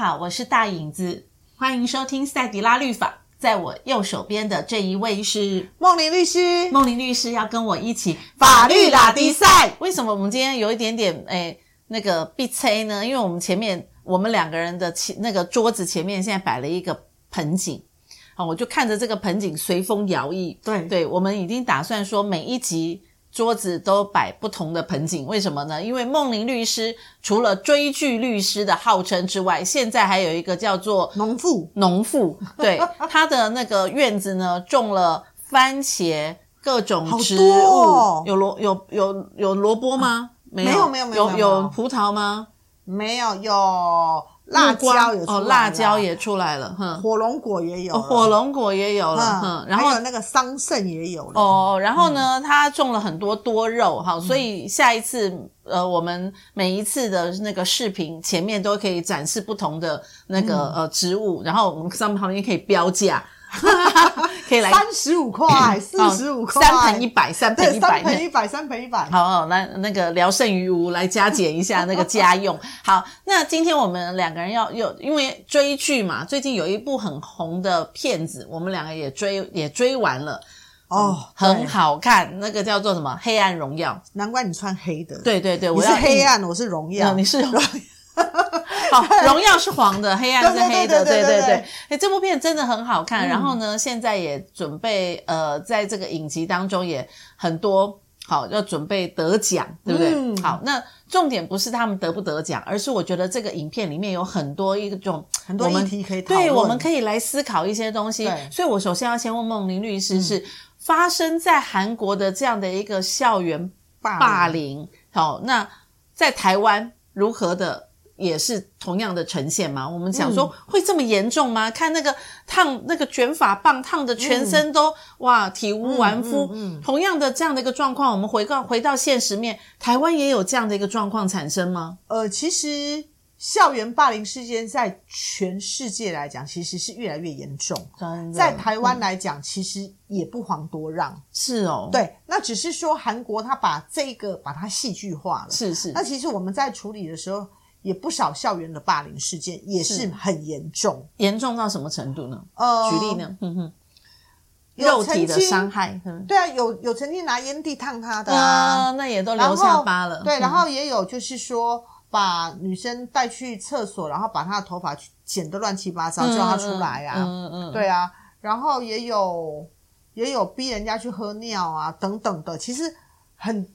好，我是大影子，欢迎收听赛迪拉律法。在我右手边的这一位是梦玲律师，梦玲律师要跟我一起法律打比赛。为什么我们今天有一点点诶那个必催呢？因为我们前面我们两个人的前那个桌子前面现在摆了一个盆景，好，我就看着这个盆景随风摇曳。对对，我们已经打算说每一集。桌子都摆不同的盆景，为什么呢？因为梦玲律师除了追剧律师的号称之外，现在还有一个叫做农妇。农妇，对，他的那个院子呢，种了番茄，各种植物，哦、有萝有有有萝卜吗？啊、没有，没有，没有，有有葡萄吗？没有，有。辣椒也哦，辣椒也出来了，哼，火龙果也有，火龙果也有了，哼，然后还有那个桑葚也有了，哦，然后呢，他种了很多多肉，哈，所以下一次，呃，我们每一次的那个视频前面都可以展示不同的那个呃植物，然后我们上面旁边可以标价。可以来三十五块，四十五块，三盆一百，三盆一百，三盆一百，三盆一百。好，好，来那个聊胜于无，来加减一下那个家用。好，那今天我们两个人要有，因为追剧嘛，最近有一部很红的片子，我们两个也追，也追完了。哦，很好看，那个叫做什么《黑暗荣耀》。难怪你穿黑的。对对对，我是黑暗，我是荣耀，你是荣耀。好，荣耀是黄的，黑暗是黑的，对对对。哎，这部片真的很好看。嗯、然后呢，现在也准备呃，在这个影集当中也很多好要准备得奖，对不对？嗯、好，那重点不是他们得不得奖，而是我觉得这个影片里面有很多一种很多问题可以讨，对，我们可以来思考一些东西。对所以我首先要先问梦玲律师是，是、嗯、发生在韩国的这样的一个校园霸凌，好，那在台湾如何的？也是同样的呈现吗？我们想说会这么严重吗？嗯、看那个烫那个卷发棒烫的全身都、嗯、哇体无完肤，同样的这样的一个状况，我们回到回到现实面，台湾也有这样的一个状况产生吗？呃，其实校园霸凌事件在全世界来讲，其实是越来越严重。在台湾来讲，嗯、其实也不遑多让。是哦，对，那只是说韩国他把这个把它戏剧化了。是是，那其实我们在处理的时候。也不少校园的霸凌事件也是很严重，严重到什么程度呢？呃，举例呢？嗯哼，肉体的伤害，对啊，有有曾经拿烟蒂烫他的啊，那也都留下疤了。对，然后也有就是说把女生带去厕所，然后把她的头发剪得乱七八糟，叫她出来啊，嗯嗯，对啊，然后也有也有逼人家去喝尿啊等等的，其实很。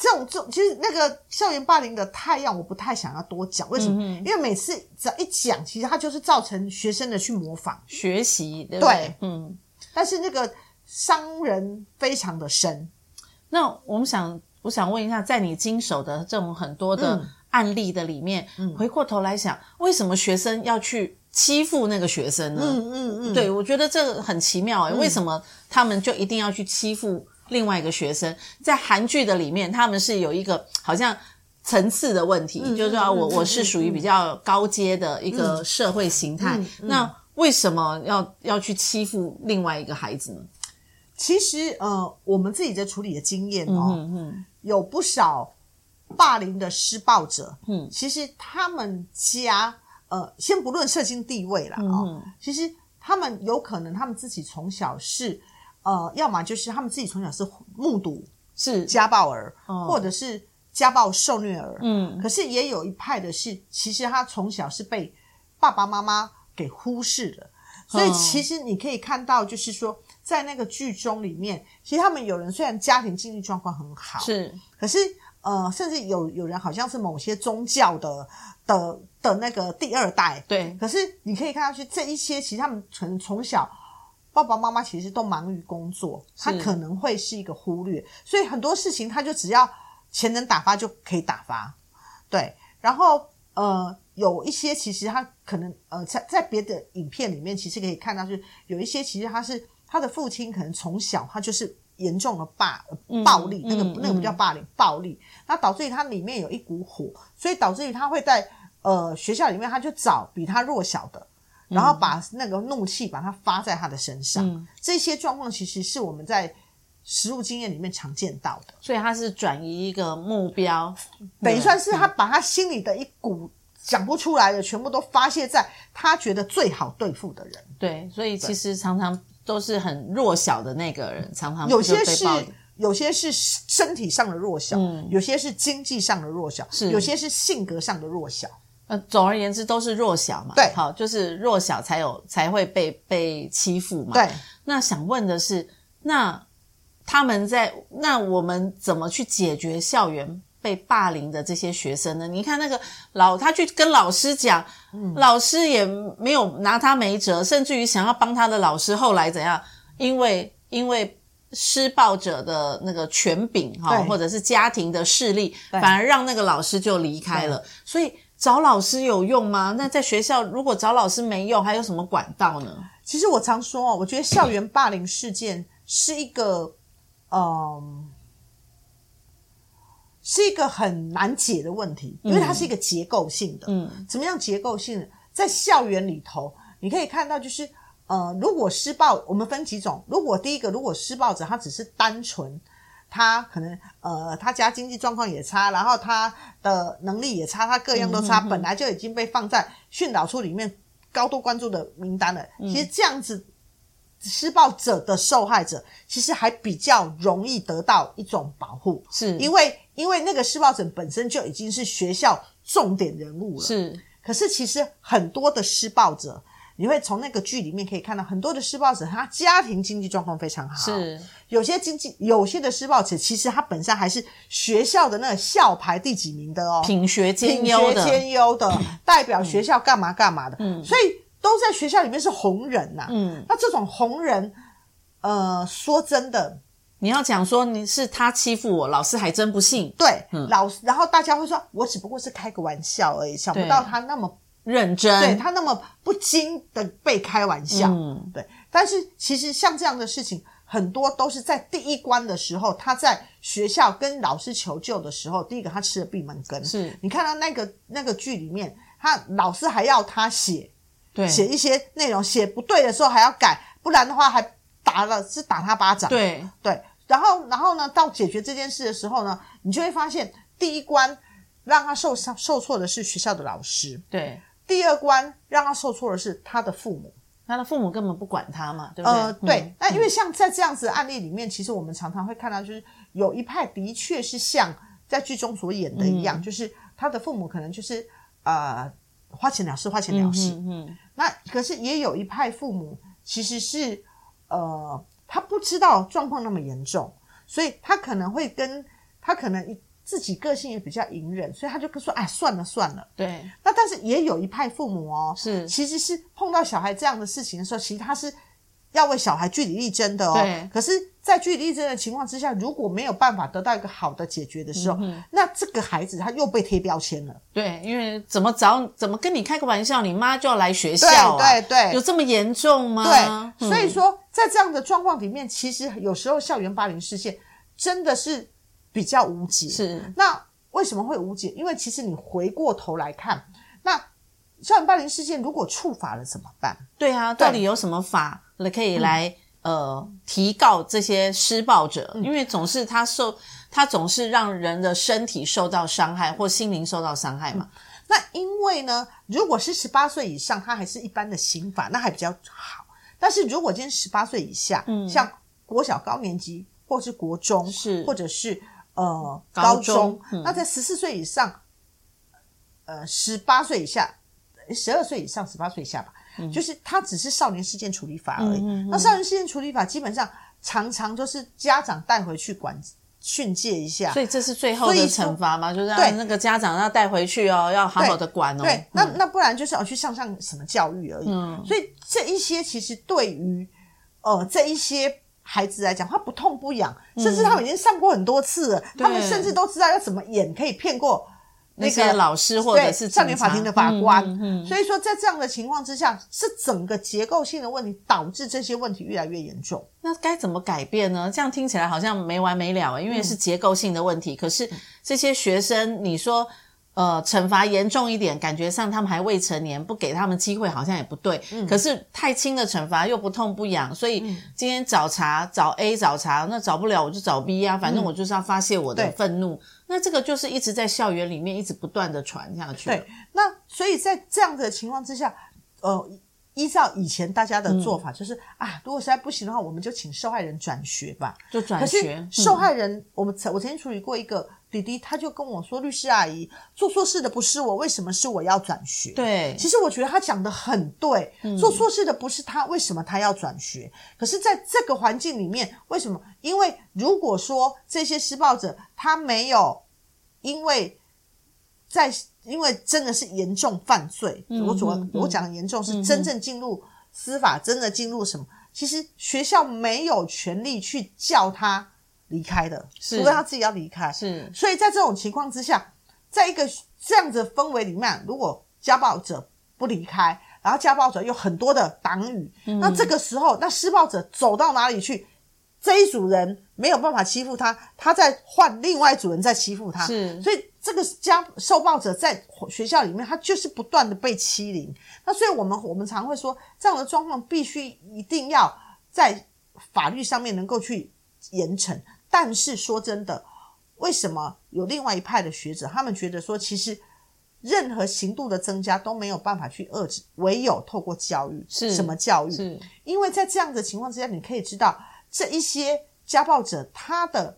这种这种其实那个校园霸凌的太样，我不太想要多讲。为什么？嗯、因为每次只要一讲，其实它就是造成学生的去模仿学习，对不对？对，嗯。但是那个伤人非常的深。那我们想，我想问一下，在你经手的这种很多的案例的里面，嗯、回过头来想，为什么学生要去欺负那个学生呢？嗯嗯嗯。对，我觉得这个很奇妙诶、欸，嗯、为什么他们就一定要去欺负？另外一个学生在韩剧的里面，他们是有一个好像层次的问题，嗯、就是说我我是属于比较高阶的一个社会形态，那为什么要要去欺负另外一个孩子呢？其实呃，我们自己在处理的经验哦，嗯嗯、有不少霸凌的施暴者，嗯，其实他们家呃，先不论社经地位啦，哦，嗯、其实他们有可能他们自己从小是。呃，要么就是他们自己从小是目睹是家暴儿，哦、或者是家暴受虐儿。嗯，可是也有一派的是，其实他从小是被爸爸妈妈给忽视的。哦、所以其实你可以看到，就是说在那个剧中里面，其实他们有人虽然家庭经济状况很好，是，可是呃，甚至有有人好像是某些宗教的的的那个第二代。对，可是你可以看到去这一些，其实他们可能从小。爸爸妈妈其实都忙于工作，他可能会是一个忽略，所以很多事情他就只要钱能打发就可以打发，对。然后呃，有一些其实他可能呃，在在别的影片里面，其实可以看到，就是有一些其实他是他的父亲可能从小他就是严重的霸暴力，那个那个不叫霸凌，暴力，那导致于他里面有一股火，所以导致于他会在呃学校里面，他就找比他弱小的。然后把那个怒气把它发在他的身上，嗯、这些状况其实是我们在实务经验里面常见到的。所以他是转移一个目标，等于算是他把他心里的一股讲不出来的，全部都发泄在他觉得最好对付的人。对，所以其实常常都是很弱小的那个人，常常有些是有些是身体上的弱小，嗯，有些是经济上的弱小，是有些是性格上的弱小。呃，总而言之都是弱小嘛。对，好，就是弱小才有才会被被欺负嘛。对，那想问的是，那他们在那我们怎么去解决校园被霸凌的这些学生呢？你看那个老他去跟老师讲，嗯，老师也没有拿他没辙，甚至于想要帮他的老师，后来怎样？因为因为施暴者的那个权柄哈，或者是家庭的势力，反而让那个老师就离开了，所以。找老师有用吗？那在学校如果找老师没用，还有什么管道呢？其实我常说哦，我觉得校园霸凌事件是一个，嗯，是一个很难解的问题，因为它是一个结构性的。嗯，怎么样结构性的？在校园里头，你可以看到，就是呃，如果施暴，我们分几种。如果第一个，如果施暴者他只是单纯。他可能呃，他家经济状况也差，然后他的能力也差，他各样都差，嗯、哼哼本来就已经被放在训导处里面高度关注的名单了。嗯、其实这样子施暴者的受害者，其实还比较容易得到一种保护，是因为因为那个施暴者本身就已经是学校重点人物了。是，可是其实很多的施暴者。你会从那个剧里面可以看到很多的施暴者，他家庭经济状况非常好。是，有些经济，有些的施暴者其实他本身还是学校的那个校排第几名的哦，品学兼优的，品学兼优的，代表学校干嘛干嘛的。嗯，所以都在学校里面是红人呐。嗯，那这种红人，呃，说真的，你要讲说你是他欺负我，老师还真不信。对，嗯，老师，然后大家会说，我只不过是开个玩笑而已，想不到他那么。认真，对他那么不经的被开玩笑，嗯，对。但是其实像这样的事情，很多都是在第一关的时候，他在学校跟老师求救的时候，第一个他吃了闭门羹。是你看到那个那个剧里面，他老师还要他写，对，写一些内容，写不对的时候还要改，不然的话还打了是打他巴掌。对对，然后然后呢，到解决这件事的时候呢，你就会发现第一关让他受伤受挫的是学校的老师。对。第二关让他受挫的是他的父母，他的父母根本不管他嘛，对不对？呃，对。嗯、那因为像在这样子的案例里面，嗯、其实我们常常会看到，就是有一派的确是像在剧中所演的一样，嗯、就是他的父母可能就是呃花钱了事，花钱了事。嗯。那可是也有一派父母其实是呃他不知道状况那么严重，所以他可能会跟他可能一。自己个性也比较隐忍，所以他就说：“哎，算了算了。”对。那但是也有一派父母哦，是其实是碰到小孩这样的事情的时候，其实他是要为小孩据理力争的哦。对。可是，在据理力争的情况之下，如果没有办法得到一个好的解决的时候，嗯、那这个孩子他又被贴标签了。对，因为怎么找怎么跟你开个玩笑，你妈就要来学校啊？对对对，有这么严重吗？对。所以说，在这样的状况里面，其实有时候校园霸凌事件真的是比较无解。是。那。为什么会无解？因为其实你回过头来看，那校园霸凌事件如果触法了怎么办？对啊，到底有什么法可以来、嗯、呃提告这些施暴者？嗯、因为总是他受他总是让人的身体受到伤害或心灵受到伤害嘛。嗯、那因为呢，如果是十八岁以上，他还是一般的刑法，那还比较好。但是如果今天十八岁以下，嗯，像国小高年级或是国中，是或者是。呃，高中，那在十四岁以上，呃，十八岁以下，十二岁以上，十八岁以下吧，嗯、就是他只是少年事件处理法而已。那少年事件处理法基本上常常就是家长带回去管训诫一下，所以这是最后的惩罚吗？就是让那个家长要带回去哦，要好好的管哦。对，嗯、那那不然就是要去上上什么教育而已。嗯、所以这一些其实对于呃这一些。孩子来讲，他不痛不痒，甚至他们已经上过很多次他们甚至都知道要怎么演可以骗过那，个、那老师或者是少年法庭的法官。嗯嗯嗯、所以说，在这样的情况之下，是整个结构性的问题导致这些问题越来越严重。那该怎么改变呢？这样听起来好像没完没了，因为是结构性的问题。嗯、可是这些学生，你说。呃，惩罚严重一点，感觉上他们还未成年，不给他们机会好像也不对。嗯，可是太轻的惩罚又不痛不痒，所以今天找茬找 A 找茬，那找不了我就找 B 啊，反正我就是要发泄我的愤怒。嗯、那这个就是一直在校园里面一直不断的传下去。对，那所以在这样的情况之下，呃。依照以前大家的做法，就是、嗯、啊，如果实在不行的话，我们就请受害人转学吧。就转学。可是受害人，嗯、我们曾我曾经处理过一个弟弟，他就跟我说：“律师阿姨，做错事的不是我，为什么是我要转学？”对，其实我觉得他讲的很对，嗯、做错事的不是他，为什么他要转学？可是在这个环境里面，为什么？因为如果说这些施暴者他没有因为在。因为真的是严重犯罪，嗯、我主要、嗯、我讲的严重是真正进入司法，嗯、真的进入什么？其实学校没有权利去叫他离开的，除非他自己要离开。是，所以在这种情况之下，在一个这样子的氛围里面，如果家暴者不离开，然后家暴者有很多的党羽，嗯、那这个时候，那施暴者走到哪里去？这一组人没有办法欺负他，他在换另外一组人在欺负他，是，所以这个家受暴者在学校里面，他就是不断的被欺凌。那所以我们我们常会说，这样的状况必须一定要在法律上面能够去严惩。但是说真的，为什么有另外一派的学者，他们觉得说，其实任何刑度的增加都没有办法去遏制，唯有透过教育。是什么教育？是因为在这样的情况之下，你可以知道。这一些家暴者，他的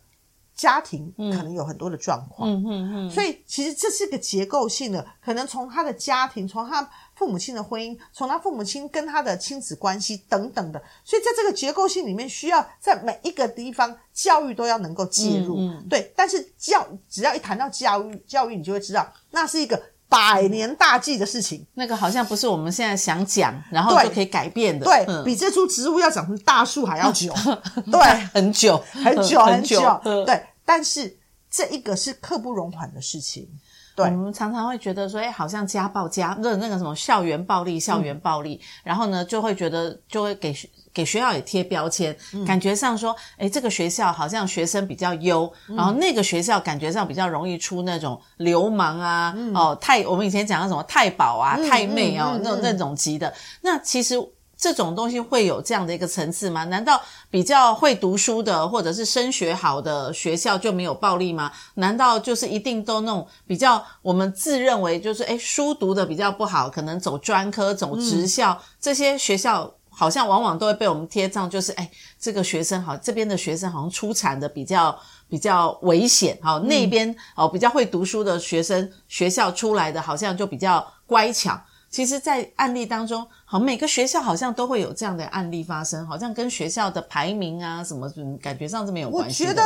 家庭可能有很多的状况，嗯嗯嗯，所以其实这是个结构性的，可能从他的家庭，从他父母亲的婚姻，从他父母亲跟他的亲子关系等等的，所以在这个结构性里面，需要在每一个地方教育都要能够介入，嗯嗯，对。但是教只要一谈到教育，教育你就会知道，那是一个。百年大计的事情，那个好像不是我们现在想讲，然后就可以改变的。对，嗯、比这株植物要长成大树还要久，对，很久，很久，很久。对，但是这一个是刻不容缓的事情。对，我们常常会觉得说，哎，好像家暴家那那个什么校园暴力，校园暴力，嗯、然后呢，就会觉得就会给。给学校也贴标签，嗯、感觉上说，诶，这个学校好像学生比较优，嗯、然后那个学校感觉上比较容易出那种流氓啊，嗯、哦，太我们以前讲的什么太保啊、嗯、太妹哦，嗯嗯、那那种级的。那其实这种东西会有这样的一个层次吗？难道比较会读书的或者是升学好的学校就没有暴力吗？难道就是一定都那种比较我们自认为就是诶书读的比较不好，可能走专科、走职校、嗯、这些学校？好像往往都会被我们贴上，就是哎，这个学生好，这边的学生好像出产的比较比较危险，好，那边哦比较会读书的学生，学校出来的好像就比较乖巧。其实，在案例当中，好，每个学校好像都会有这样的案例发生，好像跟学校的排名啊什么，感觉上是没有关系。我觉得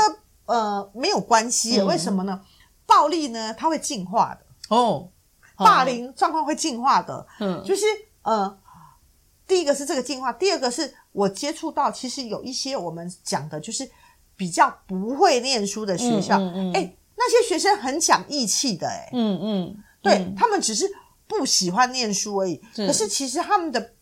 呃没有关系，为什么呢？暴力呢，它会进化的。哦，霸凌状况会进化的，嗯，就是呃。第一个是这个进化，第二个是我接触到，其实有一些我们讲的就是比较不会念书的学校，嗯嗯嗯、诶，那些学生很讲义气的，哎，嗯嗯，对，嗯、他们只是不喜欢念书而已，是，可是其实他们的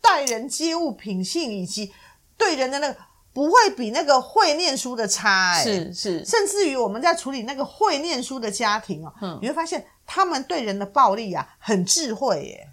待人接物、品性以及对人的那个不会比那个会念书的差，诶，是是，甚至于我们在处理那个会念书的家庭哦，嗯、你会发现他们对人的暴力啊很智慧，耶。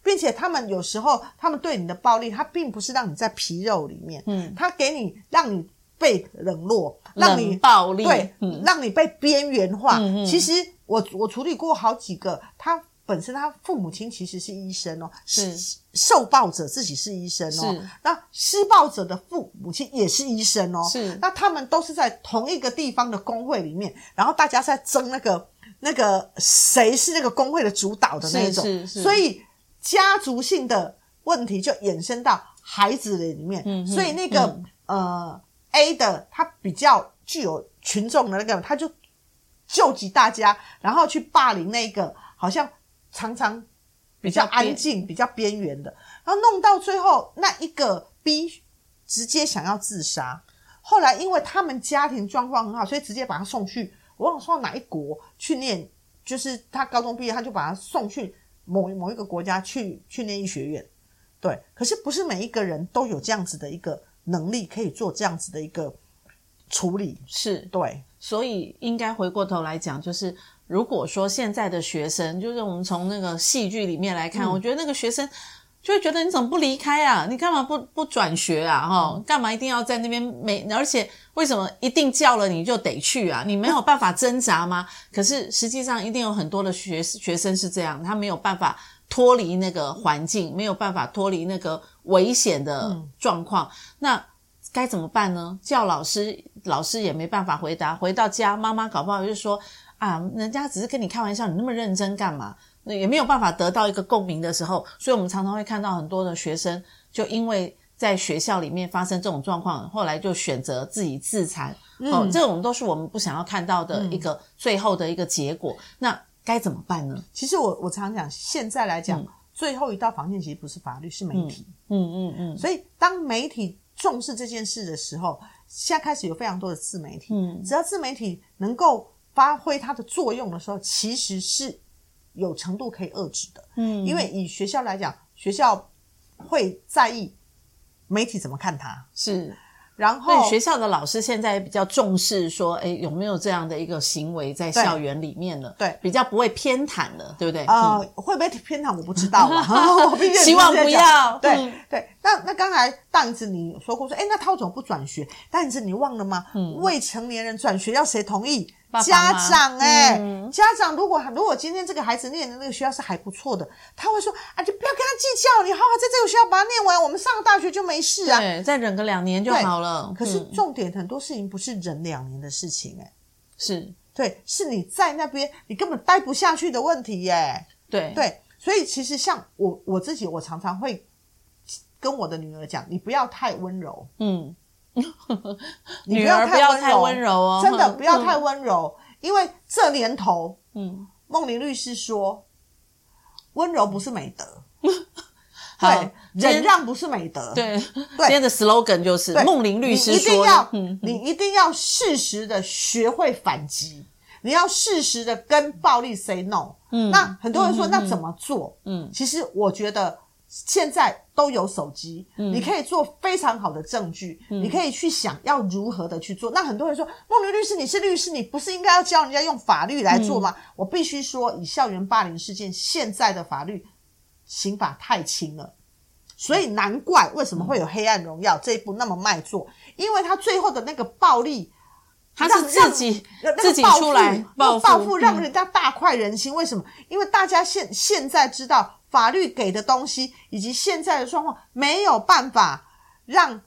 并且他们有时候，他们对你的暴力，他并不是让你在皮肉里面，嗯，他给你让你被冷落，让你暴力，对，嗯、让你被边缘化。其实我我处理过好几个，他本身他父母亲其实是医生哦，是。受暴者自己是医生哦，那施暴者的父母亲也是医生哦，是。那他们都是在同一个地方的工会里面，然后大家在争那个那个谁是那个工会的主导的那种，是是是。所以。家族性的问题就衍生到孩子的里面，嗯、所以那个、嗯、呃 A 的他比较具有群众的那个，他就救济大家，然后去霸凌那个好像常常比较安静、比较边缘的，然后弄到最后那一个 B 直接想要自杀，后来因为他们家庭状况很好，所以直接把他送去，我忘了说到哪一国去念，就是他高中毕业他就把他送去。某某一个国家去去念医学院，对，可是不是每一个人都有这样子的一个能力，可以做这样子的一个处理，是对，所以应该回过头来讲，就是如果说现在的学生，就是我们从那个戏剧里面来看，嗯、我觉得那个学生就会觉得你怎么不离开啊？你干嘛不不转学啊？哈，干嘛一定要在那边没？而且为什么一定叫了你就得去啊？你没有办法挣扎吗？可是实际上一定有很多的学学生是这样，他没有办法脱离那个环境，没有办法脱离那个危险的状况。嗯、那该怎么办呢？叫老师，老师也没办法回答。回到家，妈妈搞不好就说啊，人家只是跟你开玩笑，你那么认真干嘛？也没有办法得到一个共鸣的时候，所以我们常常会看到很多的学生，就因为在学校里面发生这种状况，后来就选择自己自残。嗯、哦，这种都是我们不想要看到的一个最后的一个结果。嗯、那该怎么办呢？其实我我常常讲，现在来讲，嗯、最后一道防线其实不是法律，是媒体。嗯。嗯嗯所以当媒体重视这件事的时候，现在开始有非常多的自媒体。嗯。只要自媒体能够发挥它的作用的时候，其实是。有程度可以遏制的，嗯，因为以学校来讲，学校会在意媒体怎么看他，是，然后学校的老师现在比较重视说，哎，有没有这样的一个行为在校园里面了？对，比较不会偏袒了，对不对？呃，会不会偏袒我不知道啊，我希望不要。对、嗯、对，那那刚才大影子你说过说，哎，那他怎么不转学？大影子你忘了吗？嗯，未成年人转学要谁同意？爸爸家长哎、欸，嗯、家长如果如果今天这个孩子念的那个学校是还不错的，他会说啊，就不要跟他计较，你好好在这个学校把它念完，我们上了大学就没事啊，对，再忍个两年就好了。可是重点很多事情不是忍两年的事情哎、欸，是对，是你在那边你根本待不下去的问题耶、欸。对对，所以其实像我我自己，我常常会跟我的女儿讲，你不要太温柔，嗯。女儿不要太温柔哦，真的 不要太温柔，嗯、因为这年头，嗯，梦玲律师说，温柔不是美德，好对，忍让不是美德，对，对今天的 slogan 就是梦玲律师说，你一定要，你一定要适时的学会反击，你要适时的跟暴力 say no，嗯，那很多人说、嗯、那怎么做？嗯，其实我觉得。现在都有手机，嗯、你可以做非常好的证据，嗯、你可以去想要如何的去做。那很多人说，梦玲律师，你是律师，你不是应该要教人家用法律来做吗？嗯、我必须说，以校园霸凌事件，现在的法律刑法太轻了，所以难怪为什么会有《黑暗荣耀》这一部那么卖座，因为他最后的那个暴力，他是自己自己出来报复，让人家大快人心。嗯、为什么？因为大家现现在知道。法律给的东西以及现在的状况，没有办法让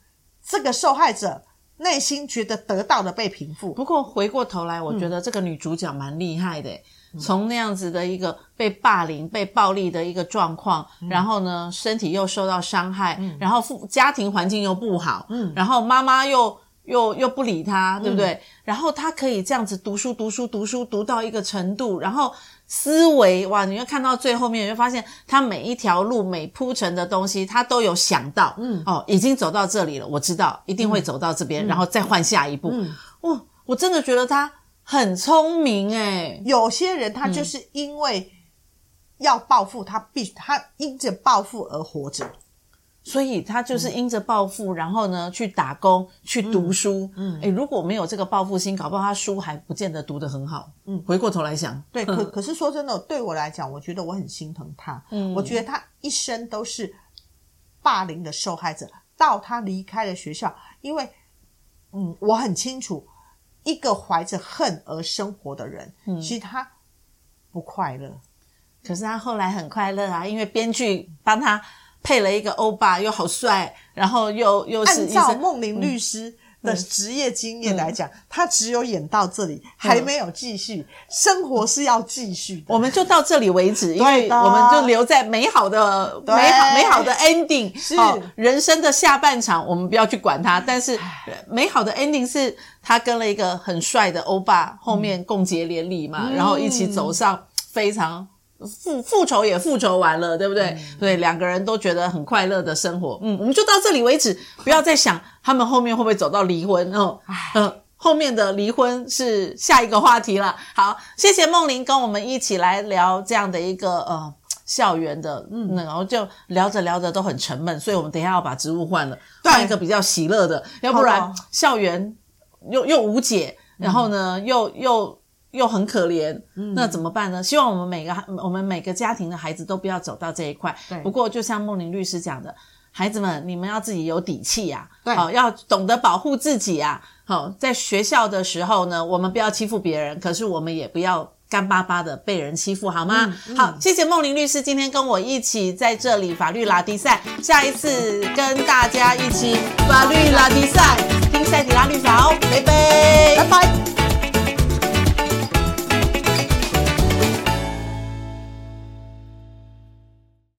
这个受害者内心觉得得到的被平复。不过回过头来，我觉得这个女主角蛮厉害的，嗯、从那样子的一个被霸凌、被暴力的一个状况，嗯、然后呢，身体又受到伤害，嗯、然后父家庭环境又不好，嗯，然后妈妈又又又不理他，对不对？嗯、然后他可以这样子读书、读书、读书，读到一个程度，然后。思维哇，你会看到最后面，你会发现他每一条路、每铺成的东西，他都有想到。嗯，哦，已经走到这里了，我知道一定会走到这边，嗯、然后再换下一步。嗯，哇，我真的觉得他很聪明诶。有些人他就是因为要报复，他必须他因着报复而活着。所以他就是因着暴富，嗯、然后呢去打工、去读书。嗯，哎、嗯、如果没有这个报复心，搞不好他书还不见得读得很好。嗯，回过头来想，对，可 可是说真的，对我来讲，我觉得我很心疼他。嗯，我觉得他一生都是霸凌的受害者，到他离开了学校，因为，嗯，我很清楚，一个怀着恨而生活的人，嗯，其实他不快乐。可是他后来很快乐啊，因为编剧帮他。配了一个欧巴，又好帅，然后又又是按照梦玲律师的职业经验来讲，嗯、他只有演到这里，嗯、还没有继续，生活是要继续的。我们就到这里为止，因为我们就留在美好的、美好、美好的 ending。是、哦、人生的下半场，我们不要去管它。但是美好的 ending 是他跟了一个很帅的欧巴，后面共结连理嘛，嗯、然后一起走上非常。复复仇也复仇完了，对不对？嗯、对，两个人都觉得很快乐的生活。嗯，我们就到这里为止，不要再想他们后面会不会走到离婚哦。嗯、呃，后面的离婚是下一个话题了。好，谢谢梦玲跟我们一起来聊这样的一个呃校园的，嗯，然后就聊着聊着都很沉闷，所以我们等一下要把植物换了，对换一个比较喜乐的，要不然校园又又无解，然后呢、嗯、又又。又很可怜，嗯、那怎么办呢？希望我们每个我们每个家庭的孩子都不要走到这一块。不过就像梦玲律师讲的，孩子们，你们要自己有底气呀、啊，好、哦，要懂得保护自己啊。好、哦，在学校的时候呢，我们不要欺负别人，可是我们也不要干巴巴的被人欺负，好吗？嗯嗯、好，谢谢梦玲律师今天跟我一起在这里法律拉迪赛，下一次跟大家一起法律拉迪赛，听赛底拉律法哦，拜拜拜拜。